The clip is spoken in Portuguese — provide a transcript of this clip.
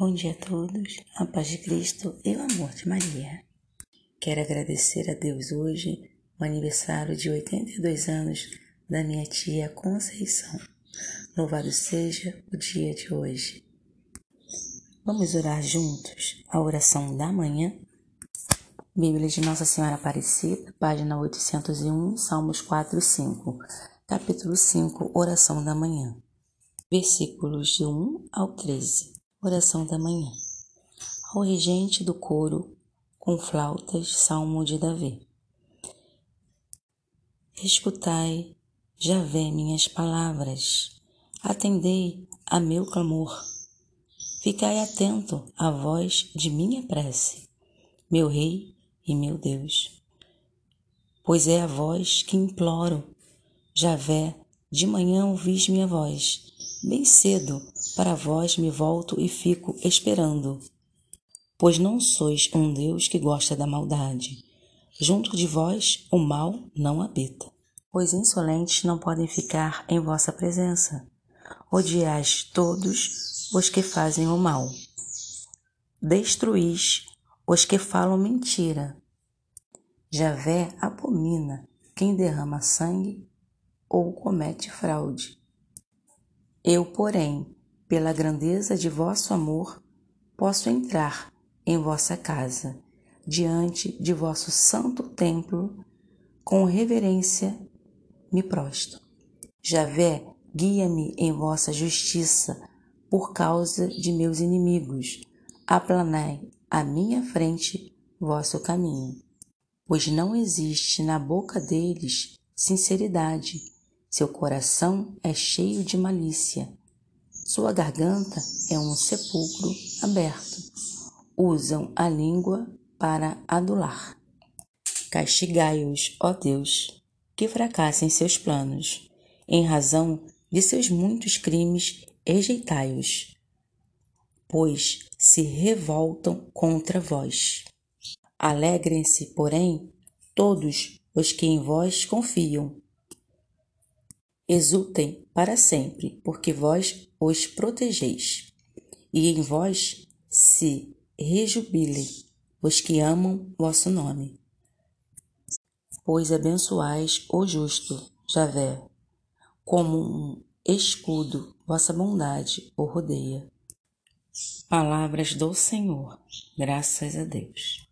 Bom dia a todos, a paz de Cristo e o amor de Maria. Quero agradecer a Deus hoje o aniversário de 82 anos da minha tia Conceição. Louvado seja o dia de hoje. Vamos orar juntos a oração da manhã? Bíblia de Nossa Senhora Aparecida, página 801, Salmos 4 e 5, capítulo 5, oração da manhã. Versículos de 1 ao 13. Oração da manhã. Ao regente do coro, com flautas, salmo de Davi. Escutai, já vê minhas palavras, atendei a meu clamor. Ficai atento à voz de minha prece, meu Rei e meu Deus. Pois é a voz que imploro. Javé, de manhã ouvis minha voz, Bem cedo para vós me volto e fico esperando. Pois não sois um Deus que gosta da maldade. Junto de vós o mal não habita. Pois insolentes não podem ficar em vossa presença. Odiais todos os que fazem o mal. Destruís os que falam mentira. Javé abomina quem derrama sangue ou comete fraude. Eu, porém, pela grandeza de vosso amor, posso entrar em vossa casa, diante de vosso santo templo, com reverência me prosto. Javé, guia-me em vossa justiça, por causa de meus inimigos. Aplanai à minha frente vosso caminho. Pois não existe na boca deles sinceridade, seu coração é cheio de malícia. Sua garganta é um sepulcro aberto. Usam a língua para adular. Castigai-os, ó Deus, que fracassem seus planos. Em razão de seus muitos crimes, rejeitai-os, pois se revoltam contra vós. Alegrem-se, porém, todos os que em vós confiam Exultem para sempre, porque vós os protegeis, e em vós se rejubilem os que amam vosso nome. Pois abençoais o justo, Javé, como um escudo, vossa bondade o rodeia. Palavras do Senhor, graças a Deus.